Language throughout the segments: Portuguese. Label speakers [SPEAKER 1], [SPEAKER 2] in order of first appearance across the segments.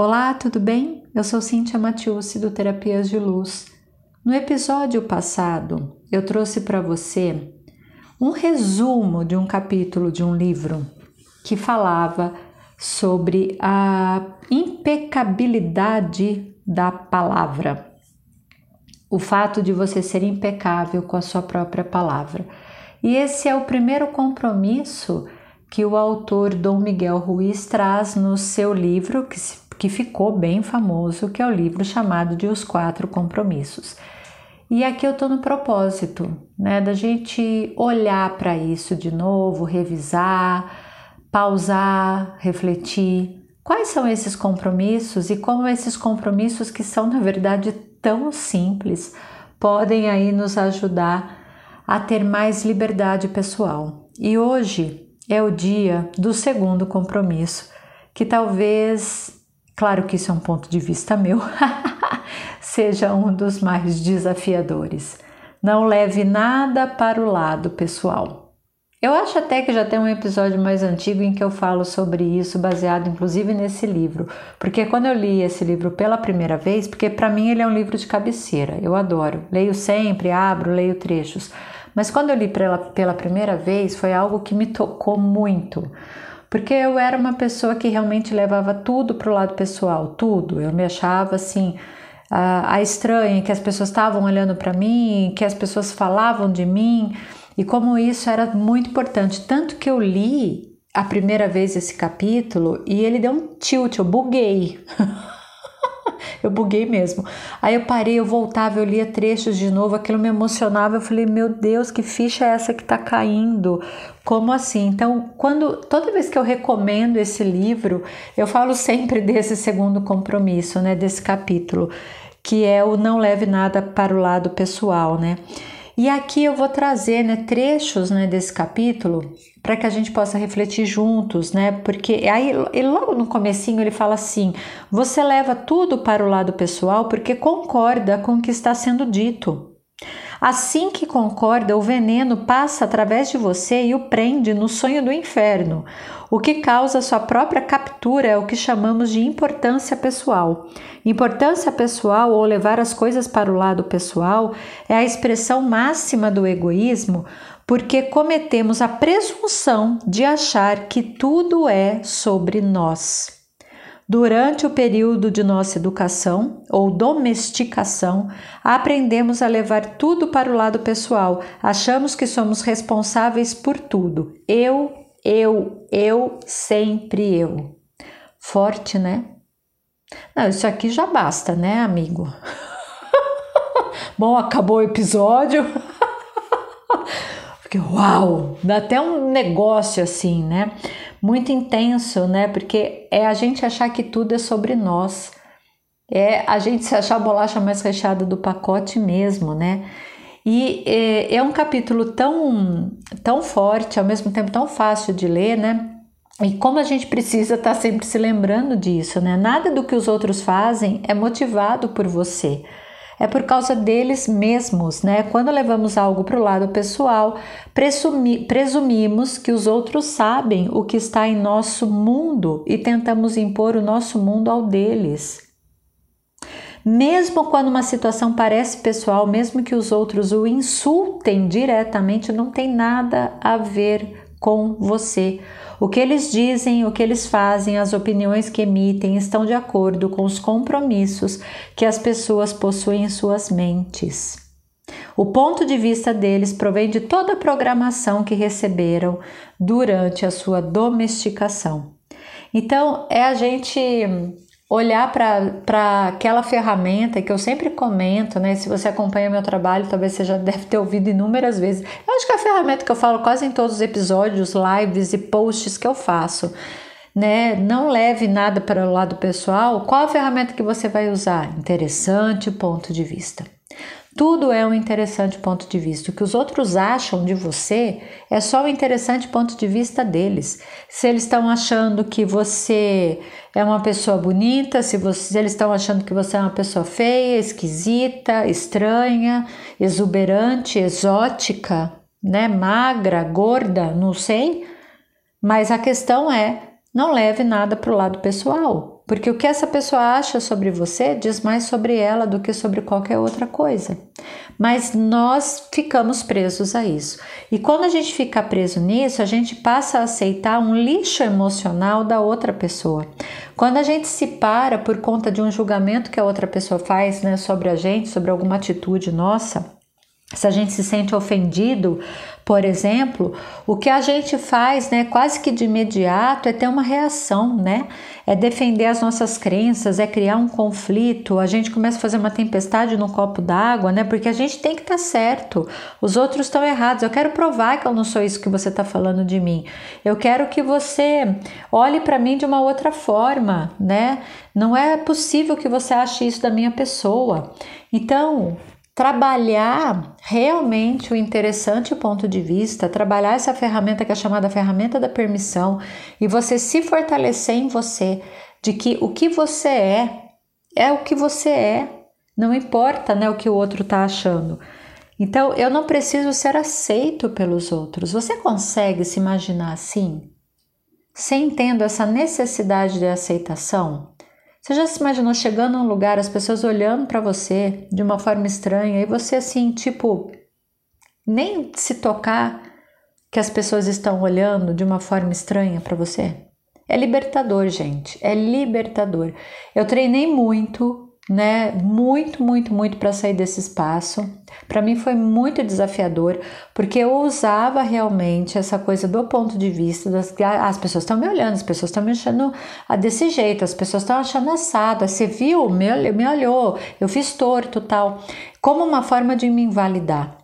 [SPEAKER 1] Olá, tudo bem? Eu sou Cíntia Matiusi do Terapias de Luz. No episódio passado, eu trouxe para você um resumo de um capítulo de um livro que falava sobre a impecabilidade da palavra. O fato de você ser impecável com a sua própria palavra. E esse é o primeiro compromisso que o autor Dom Miguel Ruiz traz no seu livro, que, que ficou bem famoso, que é o livro chamado de Os Quatro Compromissos. E aqui eu estou no propósito, né, da gente olhar para isso de novo, revisar, pausar, refletir. Quais são esses compromissos e como esses compromissos que são na verdade tão simples podem aí nos ajudar a ter mais liberdade pessoal. E hoje é o dia do segundo compromisso, que talvez, claro que isso é um ponto de vista meu, seja um dos mais desafiadores. Não leve nada para o lado pessoal. Eu acho até que já tem um episódio mais antigo em que eu falo sobre isso, baseado inclusive nesse livro, porque quando eu li esse livro pela primeira vez, porque para mim ele é um livro de cabeceira, eu adoro, leio sempre, abro, leio trechos, mas quando eu li pela, pela primeira vez, foi algo que me tocou muito. Porque eu era uma pessoa que realmente levava tudo para o lado pessoal, tudo. Eu me achava assim, a, estranha, que as pessoas estavam olhando para mim, que as pessoas falavam de mim, e como isso era muito importante. Tanto que eu li a primeira vez esse capítulo e ele deu um tilt, eu buguei. eu buguei mesmo. Aí eu parei, eu voltava, eu lia trechos de novo, aquilo me emocionava. Eu falei, meu Deus, que ficha é essa que tá caindo? Como assim? Então, quando toda vez que eu recomendo esse livro, eu falo sempre desse segundo compromisso, né, desse capítulo, que é o não leve nada para o lado pessoal, né? E aqui eu vou trazer né, trechos né, desse capítulo para que a gente possa refletir juntos, né? Porque aí ele, logo no comecinho ele fala assim: você leva tudo para o lado pessoal porque concorda com o que está sendo dito. Assim que concorda, o veneno passa através de você e o prende no sonho do inferno. O que causa sua própria captura é o que chamamos de importância pessoal. Importância pessoal ou levar as coisas para o lado pessoal é a expressão máxima do egoísmo, porque cometemos a presunção de achar que tudo é sobre nós. Durante o período de nossa educação ou domesticação, aprendemos a levar tudo para o lado pessoal. Achamos que somos responsáveis por tudo. Eu, eu, eu, sempre eu. Forte, né? Não, isso aqui já basta, né, amigo? Bom, acabou o episódio. Porque, uau, dá até um negócio assim, né? Muito intenso, né? Porque é a gente achar que tudo é sobre nós. É a gente se achar a bolacha mais recheada do pacote mesmo, né? E é, é um capítulo tão, tão forte, ao mesmo tempo tão fácil de ler, né? E como a gente precisa estar tá sempre se lembrando disso, né? Nada do que os outros fazem é motivado por você é por causa deles mesmos, né? Quando levamos algo para o lado pessoal, presumi, presumimos que os outros sabem o que está em nosso mundo e tentamos impor o nosso mundo ao deles. Mesmo quando uma situação parece pessoal, mesmo que os outros o insultem diretamente, não tem nada a ver com você. O que eles dizem, o que eles fazem, as opiniões que emitem estão de acordo com os compromissos que as pessoas possuem em suas mentes. O ponto de vista deles provém de toda a programação que receberam durante a sua domesticação. Então, é a gente olhar para aquela ferramenta que eu sempre comento, né? Se você acompanha meu trabalho, talvez você já deve ter ouvido inúmeras vezes. Eu acho que é a ferramenta que eu falo quase em todos os episódios, lives e posts que eu faço. Né? Não leve nada para o lado pessoal. Qual a ferramenta que você vai usar? Interessante ponto de vista. Tudo é um interessante ponto de vista. O que os outros acham de você é só um interessante ponto de vista deles. Se eles estão achando que você é uma pessoa bonita, se, você, se eles estão achando que você é uma pessoa feia, esquisita, estranha, exuberante, exótica, né, magra, gorda, não sei. Mas a questão é, não leve nada para o lado pessoal. Porque o que essa pessoa acha sobre você diz mais sobre ela do que sobre qualquer outra coisa. Mas nós ficamos presos a isso. E quando a gente fica preso nisso, a gente passa a aceitar um lixo emocional da outra pessoa. Quando a gente se para por conta de um julgamento que a outra pessoa faz né, sobre a gente, sobre alguma atitude nossa, se a gente se sente ofendido, por exemplo, o que a gente faz, né, quase que de imediato, é ter uma reação, né? É defender as nossas crenças, é criar um conflito. A gente começa a fazer uma tempestade no copo d'água, né? Porque a gente tem que estar tá certo. Os outros estão errados. Eu quero provar que eu não sou isso que você está falando de mim. Eu quero que você olhe para mim de uma outra forma, né? Não é possível que você ache isso da minha pessoa. Então, trabalhar realmente o interessante ponto de vista, trabalhar essa ferramenta que é chamada ferramenta da permissão e você se fortalecer em você de que o que você é é o que você é, não importa né, o que o outro está achando. Então eu não preciso ser aceito pelos outros. Você consegue se imaginar assim? Sem tendo essa necessidade de aceitação? Você já se imaginou chegando num lugar, as pessoas olhando para você de uma forma estranha e você assim, tipo, nem se tocar que as pessoas estão olhando de uma forma estranha para você? É libertador, gente. É libertador. Eu treinei muito né? Muito, muito, muito para sair desse espaço. Para mim foi muito desafiador, porque eu usava realmente essa coisa do ponto de vista das ah, as pessoas estão me olhando, as pessoas estão me achando ah, desse jeito, as pessoas estão achando assado. Você viu? Me, me olhou, eu fiz torto, tal, como uma forma de me invalidar.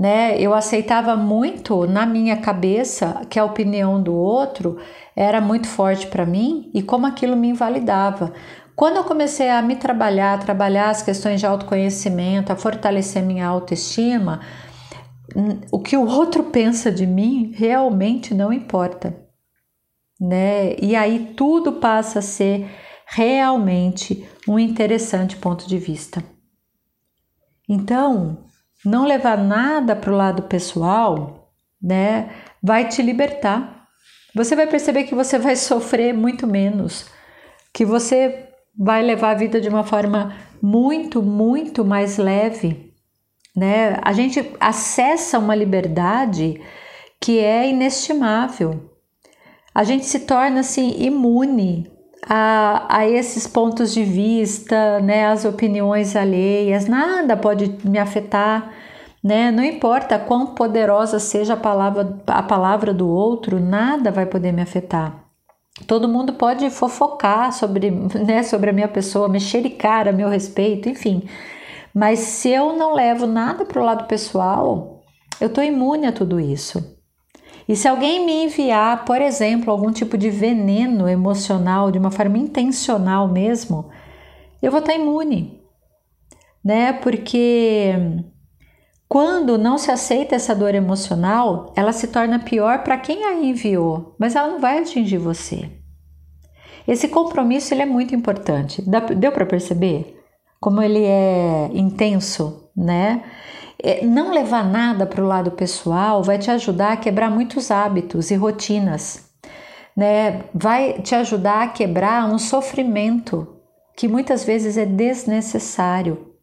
[SPEAKER 1] Né? Eu aceitava muito na minha cabeça que a opinião do outro era muito forte para mim e como aquilo me invalidava. Quando eu comecei a me trabalhar, a trabalhar as questões de autoconhecimento, a fortalecer minha autoestima, o que o outro pensa de mim realmente não importa, né? E aí tudo passa a ser realmente um interessante ponto de vista. Então, não levar nada para o lado pessoal, né, vai te libertar. Você vai perceber que você vai sofrer muito menos, que você vai levar a vida de uma forma muito, muito mais leve, né? A gente acessa uma liberdade que é inestimável. A gente se torna assim imune a, a esses pontos de vista, né, as opiniões alheias, nada pode me afetar, né? Não importa quão poderosa seja a palavra, a palavra do outro, nada vai poder me afetar. Todo mundo pode fofocar sobre, né, sobre a minha pessoa, mexericar a meu respeito, enfim. Mas se eu não levo nada para o lado pessoal, eu estou imune a tudo isso. E se alguém me enviar, por exemplo, algum tipo de veneno emocional, de uma forma intencional mesmo, eu vou estar imune, né? Porque quando não se aceita essa dor emocional, ela se torna pior para quem a enviou, mas ela não vai atingir você. Esse compromisso ele é muito importante. Deu para perceber como ele é intenso, né? É, não levar nada para o lado pessoal vai te ajudar a quebrar muitos hábitos e rotinas, né? Vai te ajudar a quebrar um sofrimento que muitas vezes é desnecessário.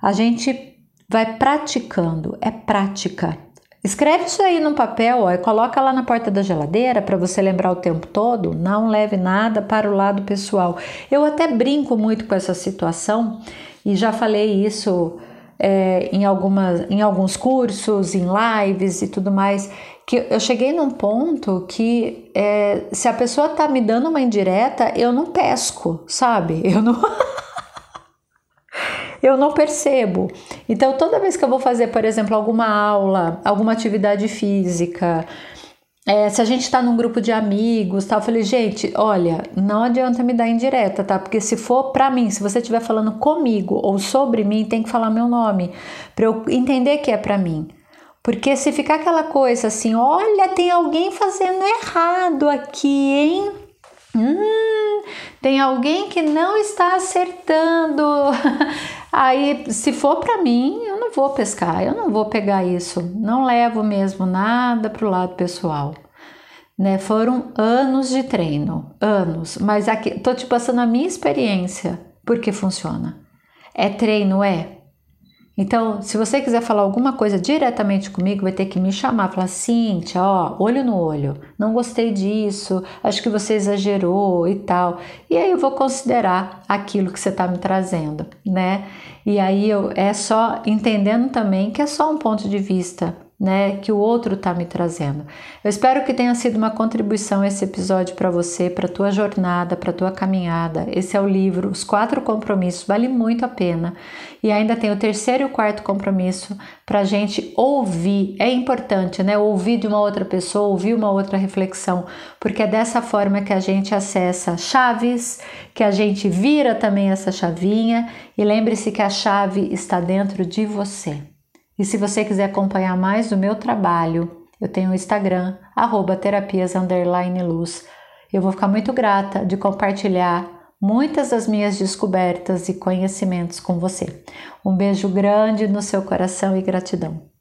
[SPEAKER 1] A gente vai praticando, é prática. Escreve isso aí no papel ó, e coloca lá na porta da geladeira para você lembrar o tempo todo. Não leve nada para o lado pessoal. Eu até brinco muito com essa situação e já falei isso é, em, algumas, em alguns cursos, em lives e tudo mais. Que eu cheguei num ponto que é, se a pessoa tá me dando uma indireta, eu não pesco, sabe? Eu não. eu não percebo. Então, toda vez que eu vou fazer, por exemplo, alguma aula, alguma atividade física, é, se a gente está num grupo de amigos, tal, eu falei, gente, olha, não adianta me dar indireta, tá? Porque se for para mim, se você estiver falando comigo ou sobre mim, tem que falar meu nome, para eu entender que é para mim. Porque se ficar aquela coisa assim, olha, tem alguém fazendo errado aqui, hein? Hum, tem alguém que não está acertando. Aí, se for para mim, eu não vou pescar, eu não vou pegar isso, não levo mesmo nada para o lado pessoal. né? Foram anos de treino, anos, mas aqui tô te passando a minha experiência, porque funciona. É treino, é. Então, se você quiser falar alguma coisa diretamente comigo, vai ter que me chamar, falar: Cíntia, ó, olho no olho, não gostei disso, acho que você exagerou e tal. E aí eu vou considerar aquilo que você está me trazendo, né? E aí eu, é só entendendo também que é só um ponto de vista, né, que o outro está me trazendo. Eu espero que tenha sido uma contribuição esse episódio para você, para tua jornada, para tua caminhada. Esse é o livro Os Quatro Compromissos, vale muito a pena. E ainda tem o terceiro e o quarto compromisso para a gente ouvir. É importante, né, ouvir de uma outra pessoa, ouvir uma outra reflexão, porque é dessa forma que a gente acessa chaves, que a gente vira também essa chavinha. E lembre-se que a chave está dentro de você. E se você quiser acompanhar mais do meu trabalho, eu tenho o Instagram, arroba terapias luz. Eu vou ficar muito grata de compartilhar muitas das minhas descobertas e conhecimentos com você. Um beijo grande no seu coração e gratidão.